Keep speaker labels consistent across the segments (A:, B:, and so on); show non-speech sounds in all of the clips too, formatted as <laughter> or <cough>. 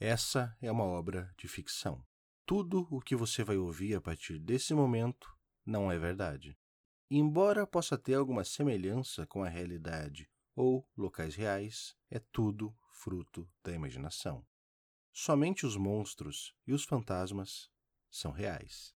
A: Essa é uma obra de ficção. Tudo o que você vai ouvir a partir desse momento não é verdade. Embora possa ter alguma semelhança com a realidade ou locais reais, é tudo fruto da imaginação. Somente os monstros e os fantasmas são reais.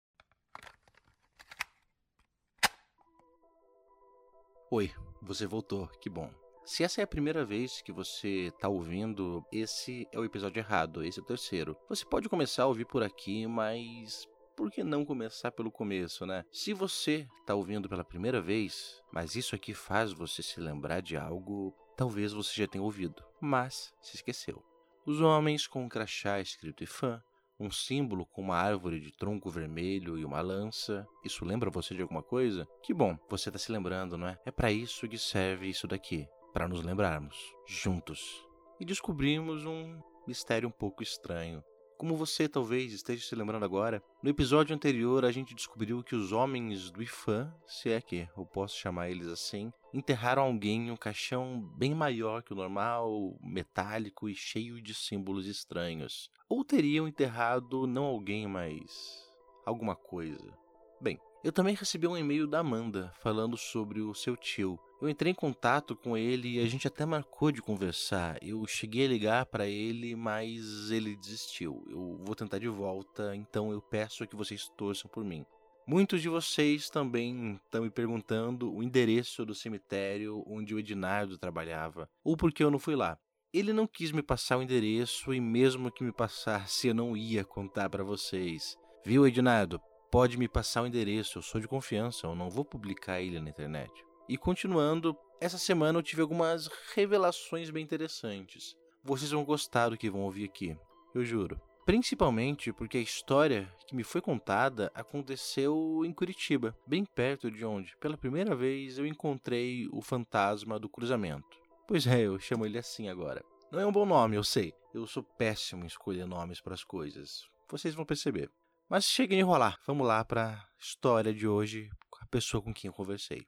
A: Oi, você voltou, que bom. Se essa é a primeira vez que você está ouvindo, esse é o episódio errado, esse é o terceiro. Você pode começar a ouvir por aqui, mas por que não começar pelo começo, né? Se você está ouvindo pela primeira vez, mas isso aqui faz você se lembrar de algo, talvez você já tenha ouvido, mas se esqueceu. Os homens com um crachá escrito IFAM um símbolo com uma árvore de tronco vermelho e uma lança. Isso lembra você de alguma coisa? Que bom, você está se lembrando, não é? É para isso que serve isso daqui para nos lembrarmos, juntos. E descobrimos um mistério um pouco estranho. Como você talvez esteja se lembrando agora, no episódio anterior a gente descobriu que os homens do Ifan, se é que eu posso chamar eles assim, enterraram alguém em um caixão bem maior que o normal, metálico e cheio de símbolos estranhos. Ou teriam enterrado não alguém, mas alguma coisa. Eu também recebi um e-mail da Amanda falando sobre o seu tio. Eu entrei em contato com ele e a gente até marcou de conversar. Eu cheguei a ligar para ele, mas ele desistiu. Eu vou tentar de volta, então eu peço que vocês torçam por mim. Muitos de vocês também estão me perguntando o endereço do cemitério onde o Ednardo trabalhava, ou porque eu não fui lá. Ele não quis me passar o endereço e mesmo que me passasse eu não ia contar para vocês. Viu, Ednardo? Pode me passar o endereço, eu sou de confiança, eu não vou publicar ele na internet. E continuando, essa semana eu tive algumas revelações bem interessantes. Vocês vão gostar do que vão ouvir aqui, eu juro. Principalmente porque a história que me foi contada aconteceu em Curitiba, bem perto de onde, pela primeira vez, eu encontrei o fantasma do cruzamento. Pois é, eu chamo ele assim agora. Não é um bom nome, eu sei. Eu sou péssimo em escolher nomes para as coisas. Vocês vão perceber. Mas chega de enrolar. Vamos lá para a história de hoje com a pessoa com quem eu conversei.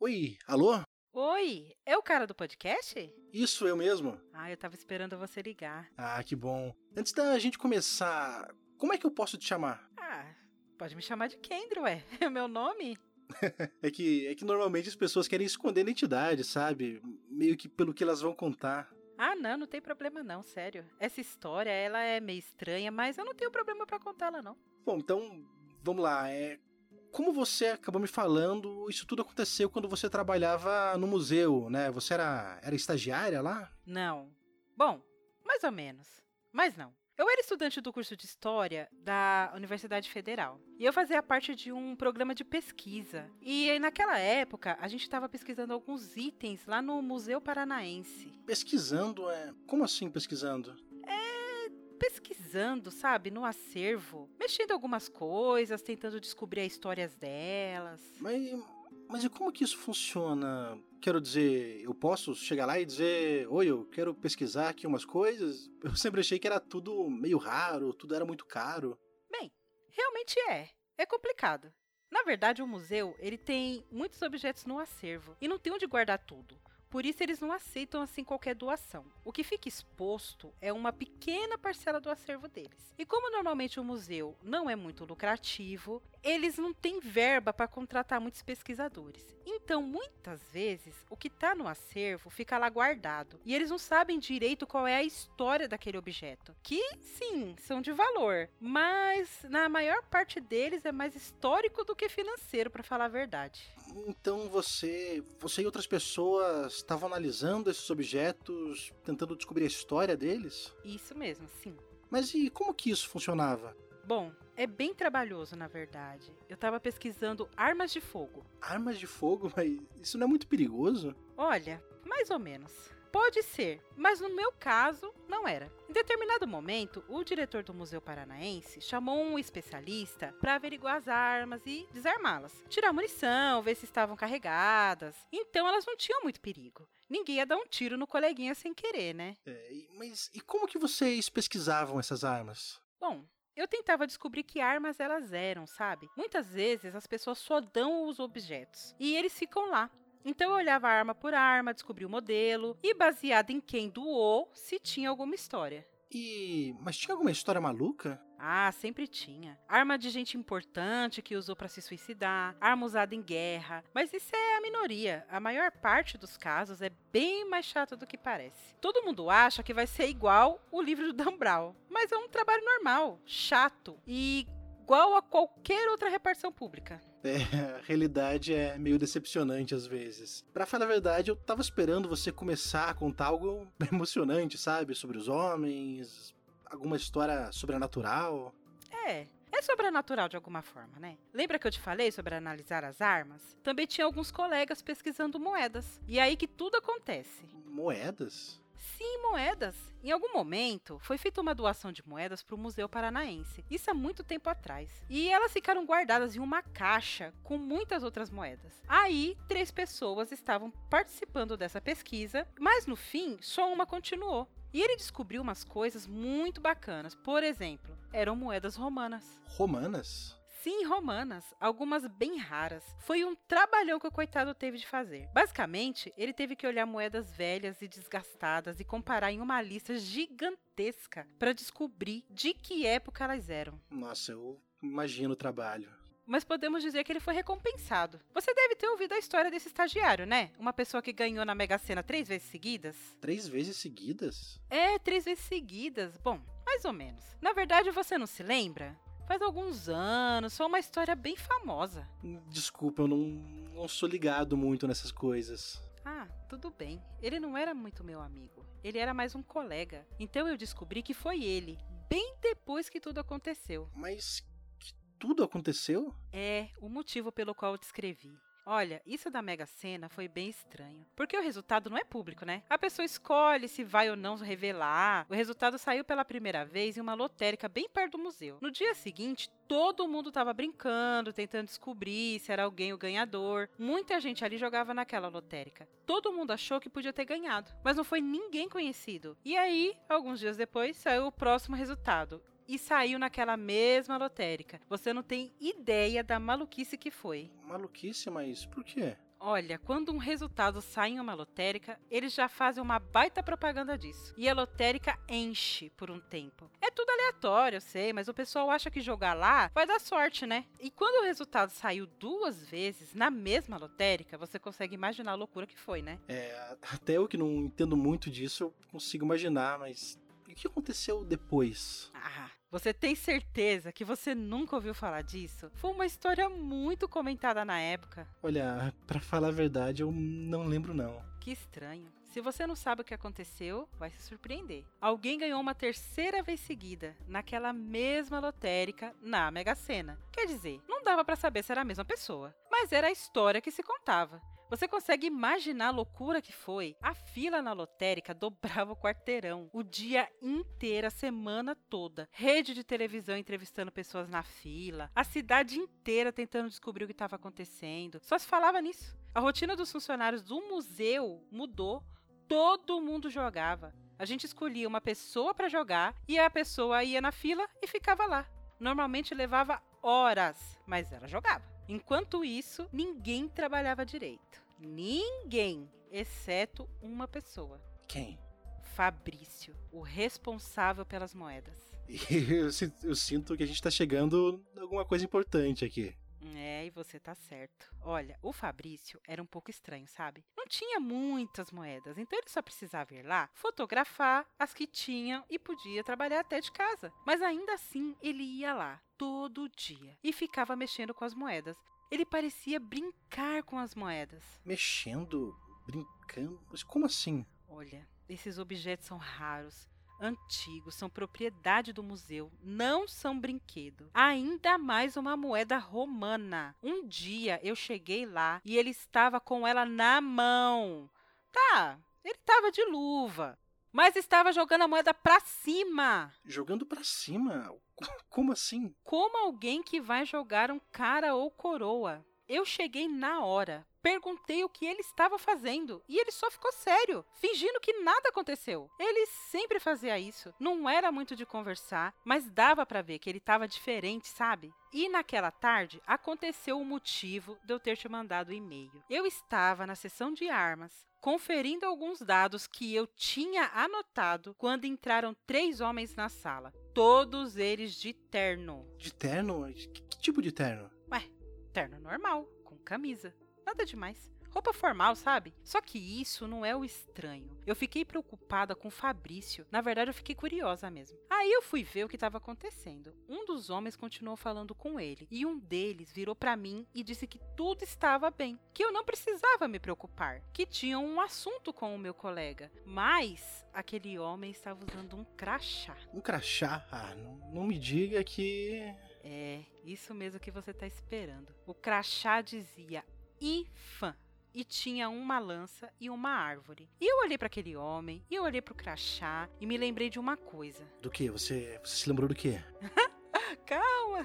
A: Oi, alô?
B: Oi, é o cara do podcast?
A: Isso, eu mesmo.
B: Ah, eu tava esperando você ligar.
A: Ah, que bom. Antes da gente começar, como é que eu posso te chamar?
B: Ah, pode me chamar de Kendro, ué. <laughs> É o meu nome. <laughs>
A: é, que, é que normalmente as pessoas querem esconder a identidade, sabe? Meio que pelo que elas vão contar.
B: Ah, não, não tem problema não, sério. Essa história, ela é meio estranha, mas eu não tenho problema para contá-la não.
A: Bom, então, vamos lá. É, como você acabou me falando, isso tudo aconteceu quando você trabalhava no museu, né? Você era, era estagiária lá?
B: Não. Bom, mais ou menos. Mas não. Eu era estudante do curso de História da Universidade Federal. E eu fazia parte de um programa de pesquisa. E naquela época, a gente estava pesquisando alguns itens lá no Museu Paranaense.
A: Pesquisando? É... Como assim pesquisando?
B: É. Pesquisando, sabe, no acervo, mexendo algumas coisas, tentando descobrir as histórias delas.
A: Mas, mas e como que isso funciona? Quero dizer, eu posso chegar lá e dizer: Oi, eu quero pesquisar aqui umas coisas? Eu sempre achei que era tudo meio raro, tudo era muito caro.
B: Bem, realmente é. É complicado. Na verdade, o museu ele tem muitos objetos no acervo e não tem onde guardar tudo. Por isso eles não aceitam assim qualquer doação. O que fica exposto é uma pequena parcela do acervo deles. E como normalmente o museu não é muito lucrativo, eles não têm verba para contratar muitos pesquisadores. Então, muitas vezes, o que está no acervo fica lá guardado e eles não sabem direito qual é a história daquele objeto, que sim, são de valor, mas na maior parte deles é mais histórico do que financeiro, para falar a verdade.
A: Então, você, você e outras pessoas estavam analisando esses objetos, tentando descobrir a história deles?
B: Isso mesmo, sim.
A: Mas e como que isso funcionava?
B: Bom, é bem trabalhoso, na verdade. Eu estava pesquisando armas de fogo.
A: Armas de fogo? Mas isso não é muito perigoso?
B: Olha, mais ou menos. Pode ser, mas no meu caso, não era. Em determinado momento, o diretor do Museu Paranaense chamou um especialista para averiguar as armas e desarmá-las. Tirar munição, ver se estavam carregadas. Então elas não tinham muito perigo. Ninguém ia dar um tiro no coleguinha sem querer, né?
A: É, mas e como que vocês pesquisavam essas armas?
B: Bom, eu tentava descobrir que armas elas eram, sabe? Muitas vezes as pessoas só dão os objetos e eles ficam lá. Então eu olhava arma por arma, descobria o modelo e, baseado em quem doou, se tinha alguma história.
A: E. Mas tinha alguma história maluca?
B: Ah, sempre tinha. Arma de gente importante que usou para se suicidar, arma usada em guerra. Mas isso é a minoria. A maior parte dos casos é bem mais chato do que parece. Todo mundo acha que vai ser igual o livro do Dan Brown, mas é um trabalho normal, chato e igual a qualquer outra repartição pública.
A: É, a realidade é meio decepcionante às vezes. Para falar a verdade, eu tava esperando você começar a contar algo <laughs> emocionante, sabe? Sobre os homens, alguma história sobrenatural.
B: É, é sobrenatural de alguma forma, né? Lembra que eu te falei sobre analisar as armas? Também tinha alguns colegas pesquisando moedas. E é aí que tudo acontece.
A: Moedas?
B: Sim, moedas. Em algum momento, foi feita uma doação de moedas para o Museu Paranaense. Isso há muito tempo atrás. E elas ficaram guardadas em uma caixa com muitas outras moedas. Aí, três pessoas estavam participando dessa pesquisa, mas no fim, só uma continuou. E ele descobriu umas coisas muito bacanas. Por exemplo, eram moedas romanas.
A: Romanas?
B: Sim, romanas, algumas bem raras. Foi um trabalhão que o coitado teve de fazer. Basicamente, ele teve que olhar moedas velhas e desgastadas e comparar em uma lista gigantesca para descobrir de que época elas eram.
A: Nossa, eu imagino o trabalho.
B: Mas podemos dizer que ele foi recompensado. Você deve ter ouvido a história desse estagiário, né? Uma pessoa que ganhou na Mega Sena três vezes seguidas.
A: Três vezes seguidas?
B: É, três vezes seguidas. Bom, mais ou menos. Na verdade, você não se lembra? Faz alguns anos, foi uma história bem famosa.
A: Desculpa, eu não, não sou ligado muito nessas coisas.
B: Ah, tudo bem. Ele não era muito meu amigo. Ele era mais um colega. Então eu descobri que foi ele, bem depois que tudo aconteceu.
A: Mas que tudo aconteceu?
B: É, o motivo pelo qual eu descrevi. Olha, isso da Mega Sena foi bem estranho. Porque o resultado não é público, né? A pessoa escolhe se vai ou não revelar. O resultado saiu pela primeira vez em uma lotérica bem perto do museu. No dia seguinte, todo mundo tava brincando, tentando descobrir se era alguém o ganhador. Muita gente ali jogava naquela lotérica. Todo mundo achou que podia ter ganhado, mas não foi ninguém conhecido. E aí, alguns dias depois, saiu o próximo resultado e saiu naquela mesma lotérica. Você não tem ideia da maluquice que foi.
A: Maluquice, mas por quê?
B: Olha, quando um resultado sai em uma lotérica, eles já fazem uma baita propaganda disso. E a lotérica enche por um tempo. É tudo aleatório, eu sei, mas o pessoal acha que jogar lá vai dar sorte, né? E quando o resultado saiu duas vezes na mesma lotérica, você consegue imaginar a loucura que foi, né?
A: É, até eu que não entendo muito disso, eu consigo imaginar, mas o que aconteceu depois?
B: Ah, você tem certeza que você nunca ouviu falar disso? Foi uma história muito comentada na época.
A: Olha, para falar a verdade, eu não lembro não.
B: Que estranho. Se você não sabe o que aconteceu, vai se surpreender. Alguém ganhou uma terceira vez seguida, naquela mesma lotérica, na Mega Sena. Quer dizer, não dava para saber se era a mesma pessoa, mas era a história que se contava. Você consegue imaginar a loucura que foi? A fila na lotérica dobrava o quarteirão o dia inteiro, a semana toda. Rede de televisão entrevistando pessoas na fila, a cidade inteira tentando descobrir o que estava acontecendo. Só se falava nisso. A rotina dos funcionários do museu mudou. Todo mundo jogava. A gente escolhia uma pessoa para jogar e a pessoa ia na fila e ficava lá. Normalmente levava horas, mas ela jogava. Enquanto isso, ninguém trabalhava direito. Ninguém, exceto uma pessoa.
A: Quem?
B: Fabrício, o responsável pelas moedas. <laughs>
A: Eu, eu sinto que a gente tá chegando a alguma coisa importante aqui.
B: É, e você tá certo. Olha, o Fabrício era um pouco estranho, sabe? Não tinha muitas moedas, então ele só precisava ir lá, fotografar as que tinham e podia trabalhar até de casa. Mas ainda assim, ele ia lá todo dia e ficava mexendo com as moedas. Ele parecia brincar com as moedas.
A: Mexendo? Brincando? Mas como assim?
B: Olha, esses objetos são raros antigos, são propriedade do museu, não são brinquedo. Ainda mais uma moeda romana. Um dia eu cheguei lá e ele estava com ela na mão. Tá, ele estava de luva, mas estava jogando a moeda para cima.
A: Jogando para cima? Como assim?
B: Como alguém que vai jogar um cara ou coroa. Eu cheguei na hora, Perguntei o que ele estava fazendo e ele só ficou sério, fingindo que nada aconteceu. Ele sempre fazia isso. Não era muito de conversar, mas dava para ver que ele estava diferente, sabe? E naquela tarde aconteceu o motivo de eu ter te mandado o e-mail. Eu estava na sessão de armas, conferindo alguns dados que eu tinha anotado quando entraram três homens na sala. Todos eles de terno.
C: De terno? Que, que tipo de terno?
B: Ué, terno normal, com camisa. Nada demais. Roupa formal, sabe? Só que isso não é o estranho. Eu fiquei preocupada com o Fabrício. Na verdade, eu fiquei curiosa mesmo. Aí eu fui ver o que estava acontecendo. Um dos homens continuou falando com ele e um deles virou para mim e disse que tudo estava bem, que eu não precisava me preocupar, que tinham um assunto com o meu colega. Mas aquele homem estava usando um crachá.
C: Um crachá? Ah, não, não me diga que
B: é, isso mesmo que você está esperando. O crachá dizia IFAM e tinha uma lança e uma árvore. E eu olhei para aquele homem, e eu olhei para o crachá e me lembrei de uma coisa.
C: Do que? Você, você se lembrou do que? <laughs>
B: Calma.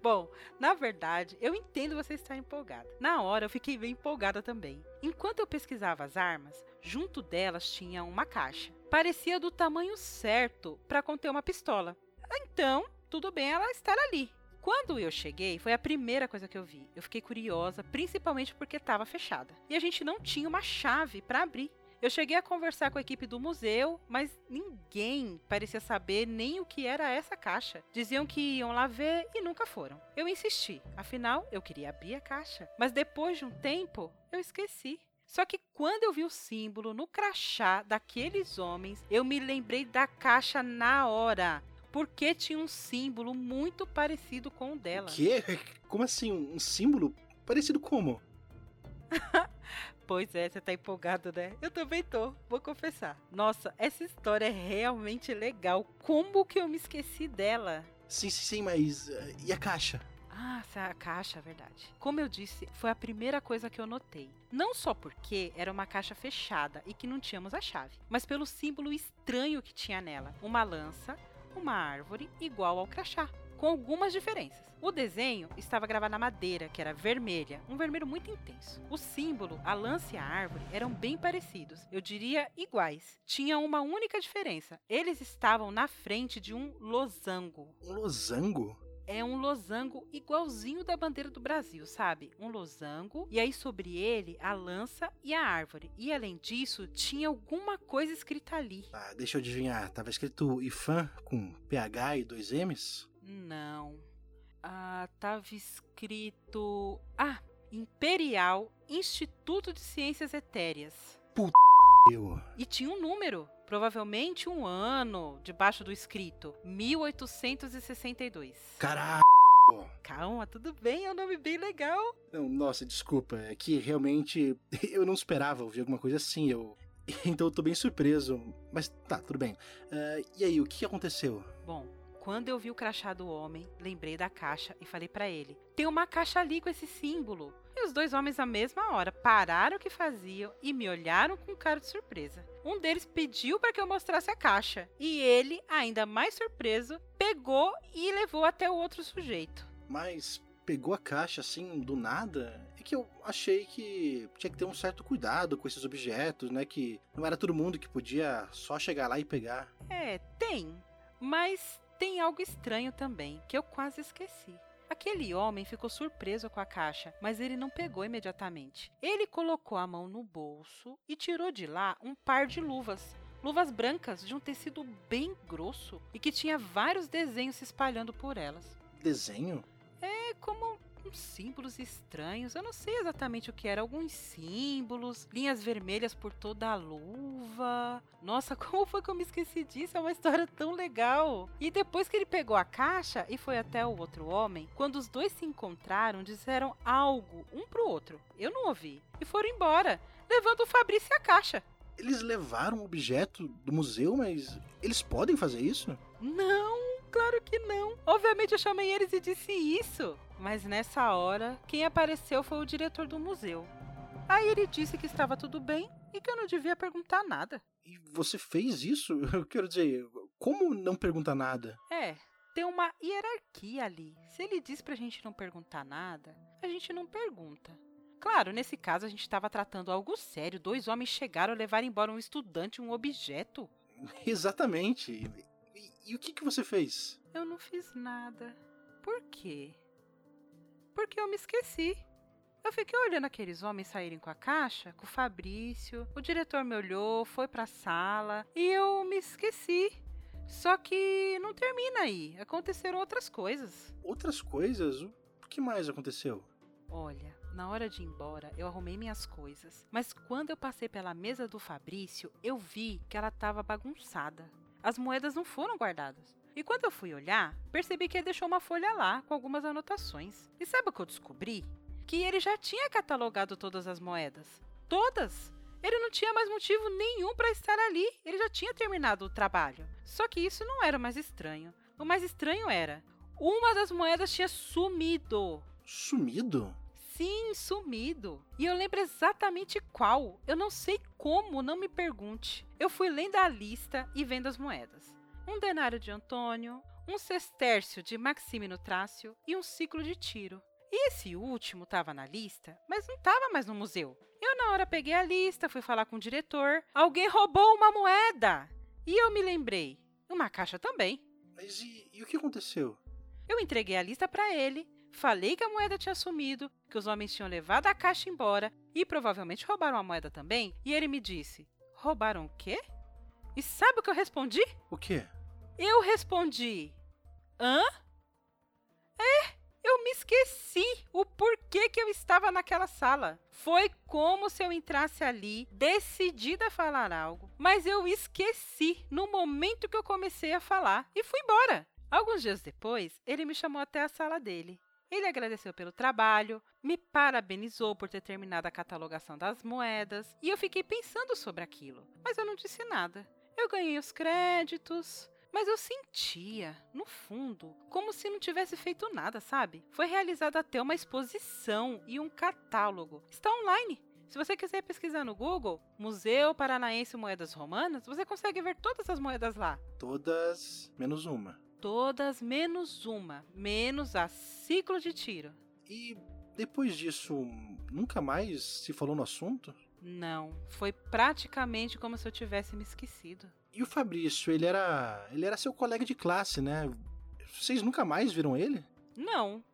B: Bom, na verdade, eu entendo você estar empolgada. Na hora eu fiquei bem empolgada também. Enquanto eu pesquisava as armas, junto delas tinha uma caixa. Parecia do tamanho certo para conter uma pistola. Então, tudo bem ela estar ali. Quando eu cheguei, foi a primeira coisa que eu vi. Eu fiquei curiosa, principalmente porque estava fechada. E a gente não tinha uma chave para abrir. Eu cheguei a conversar com a equipe do museu, mas ninguém parecia saber nem o que era essa caixa. Diziam que iam lá ver e nunca foram. Eu insisti, afinal eu queria abrir a caixa, mas depois de um tempo eu esqueci. Só que quando eu vi o símbolo no crachá daqueles homens, eu me lembrei da caixa na hora porque tinha um símbolo muito parecido com o dela.
C: Que? Como assim? Um símbolo? Parecido como? <laughs>
B: pois é, você tá empolgado, né? Eu também tô, vou confessar. Nossa, essa história é realmente legal. Como que eu me esqueci dela?
C: Sim, sim, sim, mas. Uh, e a caixa?
B: Ah, a caixa, verdade. Como eu disse, foi a primeira coisa que eu notei. Não só porque era uma caixa fechada e que não tínhamos a chave, mas pelo símbolo estranho que tinha nela. Uma lança, uma árvore igual ao crachá, com algumas diferenças. O desenho estava gravado na madeira, que era vermelha, um vermelho muito intenso. O símbolo, a lança e a árvore eram bem parecidos, eu diria iguais. Tinha uma única diferença: eles estavam na frente de um losango.
C: Um losango?
B: É um losango igualzinho da bandeira do Brasil, sabe? Um losango e aí sobre ele a lança e a árvore. E além disso, tinha alguma coisa escrita ali.
C: Ah, deixa eu adivinhar. Tava escrito IFAM com PH e dois M's?
B: Não. Ah, tava escrito. Ah, Imperial Instituto de Ciências Etéreas.
C: Puta.
B: E tinha um número. Provavelmente um ano debaixo do escrito: 1862.
C: Caralho!
B: Calma, tudo bem, é um nome bem legal.
C: Não, nossa, desculpa, é que realmente <laughs> eu não esperava ouvir alguma coisa assim, eu. <laughs> Então eu tô bem surpreso, mas tá, tudo bem. Uh, e aí, o que aconteceu?
B: Bom, quando eu vi o crachá do homem, lembrei da caixa e falei para ele: tem uma caixa ali com esse símbolo. E os dois homens, na mesma hora, pararam o que faziam e me olharam com cara de surpresa. Um deles pediu para que eu mostrasse a caixa, e ele, ainda mais surpreso, pegou e levou até o outro sujeito.
C: Mas pegou a caixa assim do nada? É que eu achei que tinha que ter um certo cuidado com esses objetos, né? Que não era todo mundo que podia só chegar lá e pegar.
B: É, tem. Mas tem algo estranho também, que eu quase esqueci. Aquele homem ficou surpreso com a caixa, mas ele não pegou imediatamente. Ele colocou a mão no bolso e tirou de lá um par de luvas. Luvas brancas de um tecido bem grosso e que tinha vários desenhos se espalhando por elas.
C: Desenho?
B: É como uns símbolos estranhos. Eu não sei exatamente o que era. Alguns símbolos, linhas vermelhas por toda a luva. Nossa, <laughs> como foi que eu me esqueci disso? É uma história tão legal. E depois que ele pegou a caixa e foi até o outro homem, quando os dois se encontraram, disseram algo um pro outro. Eu não ouvi. E foram embora, levando o Fabrício e a caixa.
C: Eles levaram um objeto do museu, mas eles podem fazer isso?
B: Não, claro que não. Obviamente eu chamei eles e disse isso. Mas nessa hora, quem apareceu foi o diretor do museu. Aí ele disse que estava tudo bem e que eu não devia perguntar nada.
C: E você fez isso? <laughs> Eu quero dizer, como não perguntar nada?
B: É, tem uma hierarquia ali. Se ele diz pra gente não perguntar nada, a gente não pergunta. Claro, nesse caso a gente estava tratando algo sério. Dois homens chegaram a levar embora um estudante um objeto. <laughs>
C: Exatamente. E, e o que, que você fez?
B: Eu não fiz nada. Por quê? Porque eu me esqueci. Eu fiquei olhando aqueles homens saírem com a caixa, com o Fabrício. O diretor me olhou, foi pra sala e eu me esqueci. Só que não termina aí. Aconteceram outras coisas.
C: Outras coisas? O que mais aconteceu?
B: Olha, na hora de ir embora, eu arrumei minhas coisas. Mas quando eu passei pela mesa do Fabrício, eu vi que ela estava bagunçada. As moedas não foram guardadas. E quando eu fui olhar, percebi que ele deixou uma folha lá com algumas anotações. E sabe o que eu descobri? Que ele já tinha catalogado todas as moedas. Todas! Ele não tinha mais motivo nenhum para estar ali. Ele já tinha terminado o trabalho. Só que isso não era o mais estranho. O mais estranho era: uma das moedas tinha sumido.
C: Sumido?
B: Sim, sumido. E eu lembro exatamente qual. Eu não sei como, não me pergunte. Eu fui lendo a lista e vendo as moedas. Um denário de Antônio, um sestércio de Maximino Trácio e um ciclo de tiro. E esse último estava na lista, mas não estava mais no museu. Eu, na hora, peguei a lista, fui falar com o diretor. Alguém roubou uma moeda! E eu me lembrei. Uma caixa também.
C: Mas e, e o que aconteceu?
B: Eu entreguei a lista para ele, falei que a moeda tinha sumido, que os homens tinham levado a caixa embora e provavelmente roubaram a moeda também. E ele me disse: Roubaram o quê? E sabe o que eu respondi?
C: O quê?
B: Eu respondi: Hã? É, eu me esqueci o porquê que eu estava naquela sala. Foi como se eu entrasse ali, decidida a falar algo, mas eu esqueci no momento que eu comecei a falar e fui embora. Alguns dias depois, ele me chamou até a sala dele. Ele agradeceu pelo trabalho, me parabenizou por ter terminado a catalogação das moedas e eu fiquei pensando sobre aquilo, mas eu não disse nada. Eu ganhei os créditos, mas eu sentia, no fundo, como se não tivesse feito nada, sabe? Foi realizada até uma exposição e um catálogo. Está online. Se você quiser pesquisar no Google Museu Paranaense Moedas Romanas, você consegue ver todas as moedas lá.
C: Todas menos uma.
B: Todas menos uma, menos a ciclo de tiro.
C: E depois disso, nunca mais se falou no assunto?
B: Não, foi praticamente como se eu tivesse me esquecido.
C: E o Fabrício, ele era, ele era seu colega de classe, né? Vocês nunca mais viram ele?
B: Não.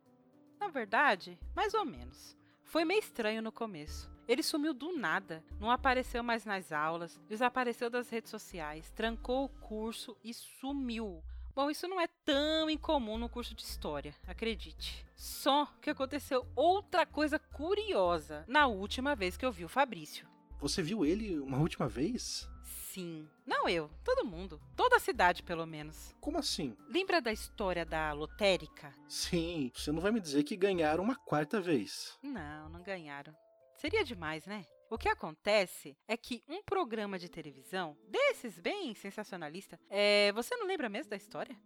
B: Na verdade, mais ou menos. Foi meio estranho no começo. Ele sumiu do nada, não apareceu mais nas aulas, desapareceu das redes sociais, trancou o curso e sumiu. Bom, isso não é tão incomum no curso de história, acredite. Só que aconteceu outra coisa curiosa na última vez que eu vi o Fabrício.
C: Você viu ele uma última vez?
B: Sim. Não eu, todo mundo. Toda a cidade, pelo menos.
C: Como assim?
B: Lembra da história da lotérica?
C: Sim, você não vai me dizer que ganharam uma quarta vez.
B: Não, não ganharam. Seria demais, né? O que acontece é que um programa de televisão, desses bem sensacionalista, é... você não lembra mesmo da história?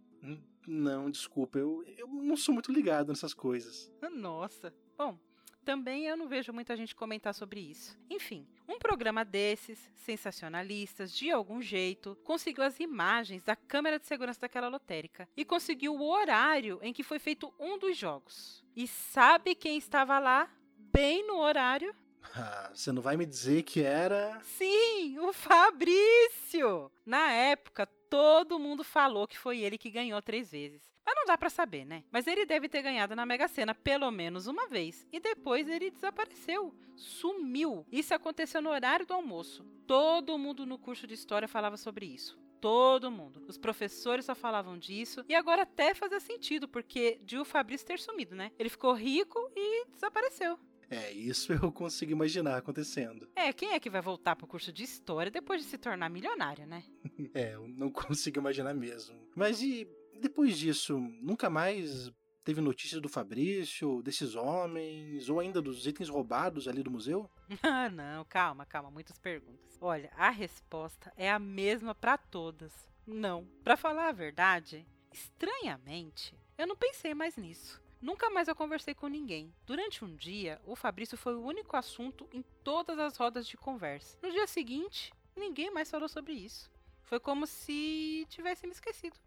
C: Não, desculpa, eu, eu não sou muito ligado nessas coisas.
B: Nossa. Bom, também eu não vejo muita gente comentar sobre isso. Enfim, um programa desses, sensacionalistas, de algum jeito, conseguiu as imagens da câmera de segurança daquela lotérica e conseguiu o horário em que foi feito um dos jogos. E sabe quem estava lá, bem no horário?
C: Ah, você não vai me dizer que era.
B: Sim, o Fabrício! Na época, todo mundo falou que foi ele que ganhou três vezes. Mas não dá para saber, né? Mas ele deve ter ganhado na Mega Sena pelo menos uma vez. E depois ele desapareceu. Sumiu. Isso aconteceu no horário do almoço. Todo mundo no curso de história falava sobre isso. Todo mundo. Os professores só falavam disso. E agora até fazia sentido, porque de o Fabrício ter sumido, né? Ele ficou rico e desapareceu.
C: É, isso <laughs> eu consigo imaginar acontecendo.
B: É, quem é que vai voltar pro curso de história depois de se tornar milionário, né? <laughs>
C: é, eu não consigo imaginar mesmo. Mas e depois disso, nunca mais teve notícia do Fabrício, desses homens, ou ainda dos itens roubados ali do museu? <laughs>
B: Ah, não, calma, calma, muitas perguntas. Olha, a resposta é a mesma para todas. Não. Para falar a verdade, estranhamente, eu não pensei mais nisso. Nunca mais eu conversei com ninguém. Durante um dia, o Fabrício foi o único assunto em todas as rodas de conversa. No dia seguinte, ninguém mais falou sobre isso. Foi como se tivesse me esquecido.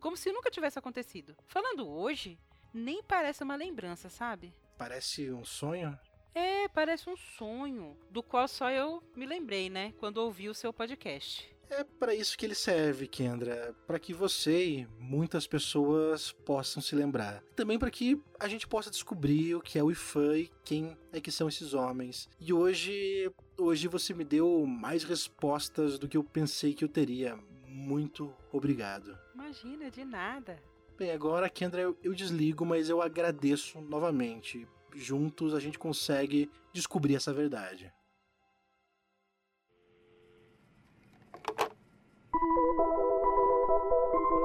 B: Como se nunca tivesse acontecido. Falando hoje, nem parece uma lembrança, sabe?
C: Parece um sonho?
B: É, parece um sonho, do qual só eu me lembrei, né, quando ouvi o seu podcast.
C: É para isso que ele serve, Kendra, para que você e muitas pessoas possam se lembrar. Também para que a gente possa descobrir o que é o IFAM e quem é que são esses homens. E hoje, hoje você me deu mais respostas do que eu pensei que eu teria. Muito obrigado.
B: Imagina, de nada.
C: Bem, agora, Kendra, eu, eu desligo, mas eu agradeço novamente. Juntos a gente consegue descobrir essa verdade.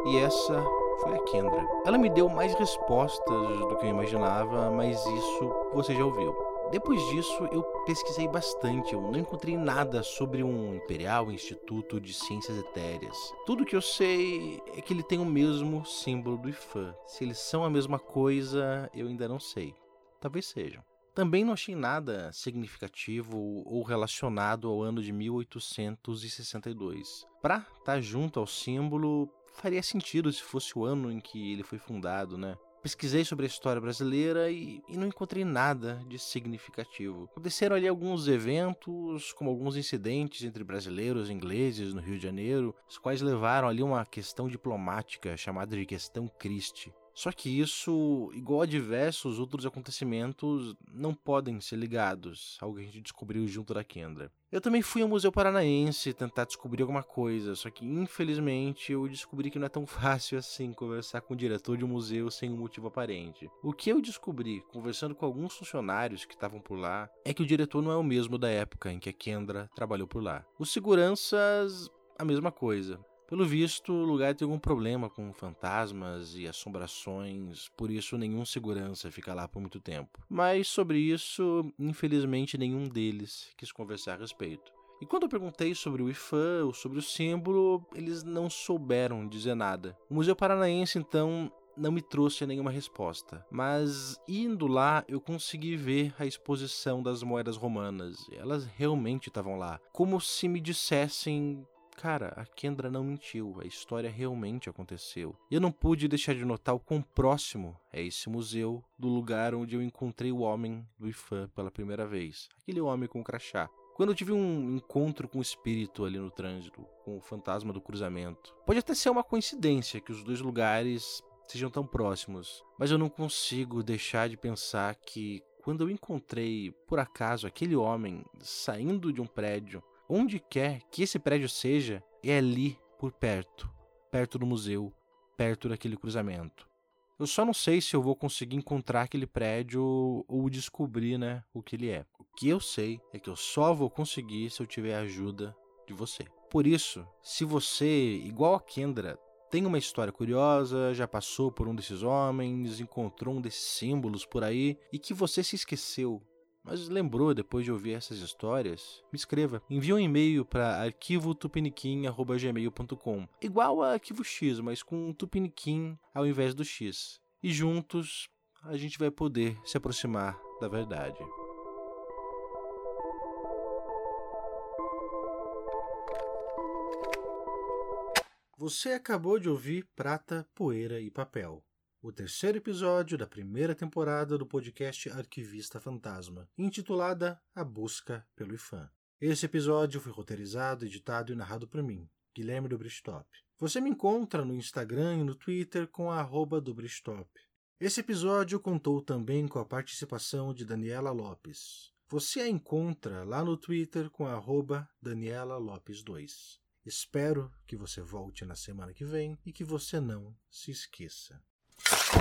A: E essa foi a Kendra. Ela me deu mais respostas do que eu imaginava, mas isso você já ouviu. Depois disso, eu pesquisei bastante, eu não encontrei nada sobre um Imperial Instituto de Ciências Etéreas. Tudo que eu sei é que ele tem o mesmo símbolo do IFAM. Se eles são a mesma coisa, eu ainda não sei. Talvez sejam. Também não achei nada significativo ou relacionado ao ano de 1862. Para estar tá junto ao símbolo, faria sentido se fosse o ano em que ele foi fundado, né? Pesquisei sobre a história brasileira e, e, não encontrei nada de significativo. Aconteceram ali alguns eventos, como alguns incidentes entre brasileiros e ingleses no Rio de Janeiro, os quais levaram ali uma questão diplomática chamada de questão Christie. Só que isso, igual a diversos outros acontecimentos, não podem ser ligados ao que a gente descobriu junto da Kendra. Eu também fui ao Museu Paranaense tentar descobrir alguma coisa, só que infelizmente eu descobri que não é tão <laughs> fácil assim conversar com o diretor de um museu sem um motivo aparente. O que eu descobri, conversando com alguns funcionários que estavam por lá, é que o diretor não é o mesmo da época em que a Kendra trabalhou por lá. Os seguranças, a mesma coisa. Pelo visto, o lugar tem algum problema com fantasmas e assombrações, por isso nenhum segurança fica lá por muito tempo. Mas sobre isso, infelizmente nenhum deles quis conversar a respeito. E quando eu perguntei sobre o IFAM ou sobre o símbolo, eles não souberam dizer nada. O Museu Paranaense, então, não me trouxe nenhuma resposta. Mas indo lá, eu consegui ver a exposição das moedas romanas. Elas realmente estavam lá, como se me dissessem cara, a Kendra não mentiu, a história realmente aconteceu. E eu não pude deixar de notar o quão próximo é esse museu do lugar onde eu encontrei o homem do IFAM pela primeira vez. Aquele homem com o crachá. Quando eu tive um encontro com o espírito ali no trânsito, com o fantasma do cruzamento. Pode até ser uma coincidência que os dois lugares sejam tão próximos, mas eu não consigo deixar de pensar que quando eu encontrei, por acaso, aquele homem saindo de um prédio onde quer que esse prédio seja, é ali por perto, perto do museu, perto daquele cruzamento. Eu só não sei se eu vou conseguir encontrar aquele prédio ou descobrir, né, o que ele é. O que eu sei é que eu só vou conseguir se eu tiver a ajuda de você. Por isso, se você, igual a Kendra, tem uma história curiosa, já passou por um desses homens, encontrou um desses símbolos por aí e que você se esqueceu mas lembrou depois de ouvir essas histórias, me escreva. Envie um e-mail para arquivotupiniquim.gmail.com Igual a arquivo X, mas com tupiniquim ao invés do X. E juntos a gente vai poder se aproximar da verdade.
C: Você acabou de ouvir Prata, Poeira e Papel o terceiro episódio da primeira temporada do podcast Arquivista Fantasma, intitulada A Busca pelo IFAM. Esse episódio foi roteirizado, editado e narrado por mim, Guilherme do Bristop. Você me encontra no Instagram e no Twitter com a. Esse episódio contou também com a participação de Daniela Lopes. Você a encontra lá no Twitter com a Daniela Lopes 2. Espero que você volte na semana que vem e que você não se esqueça. you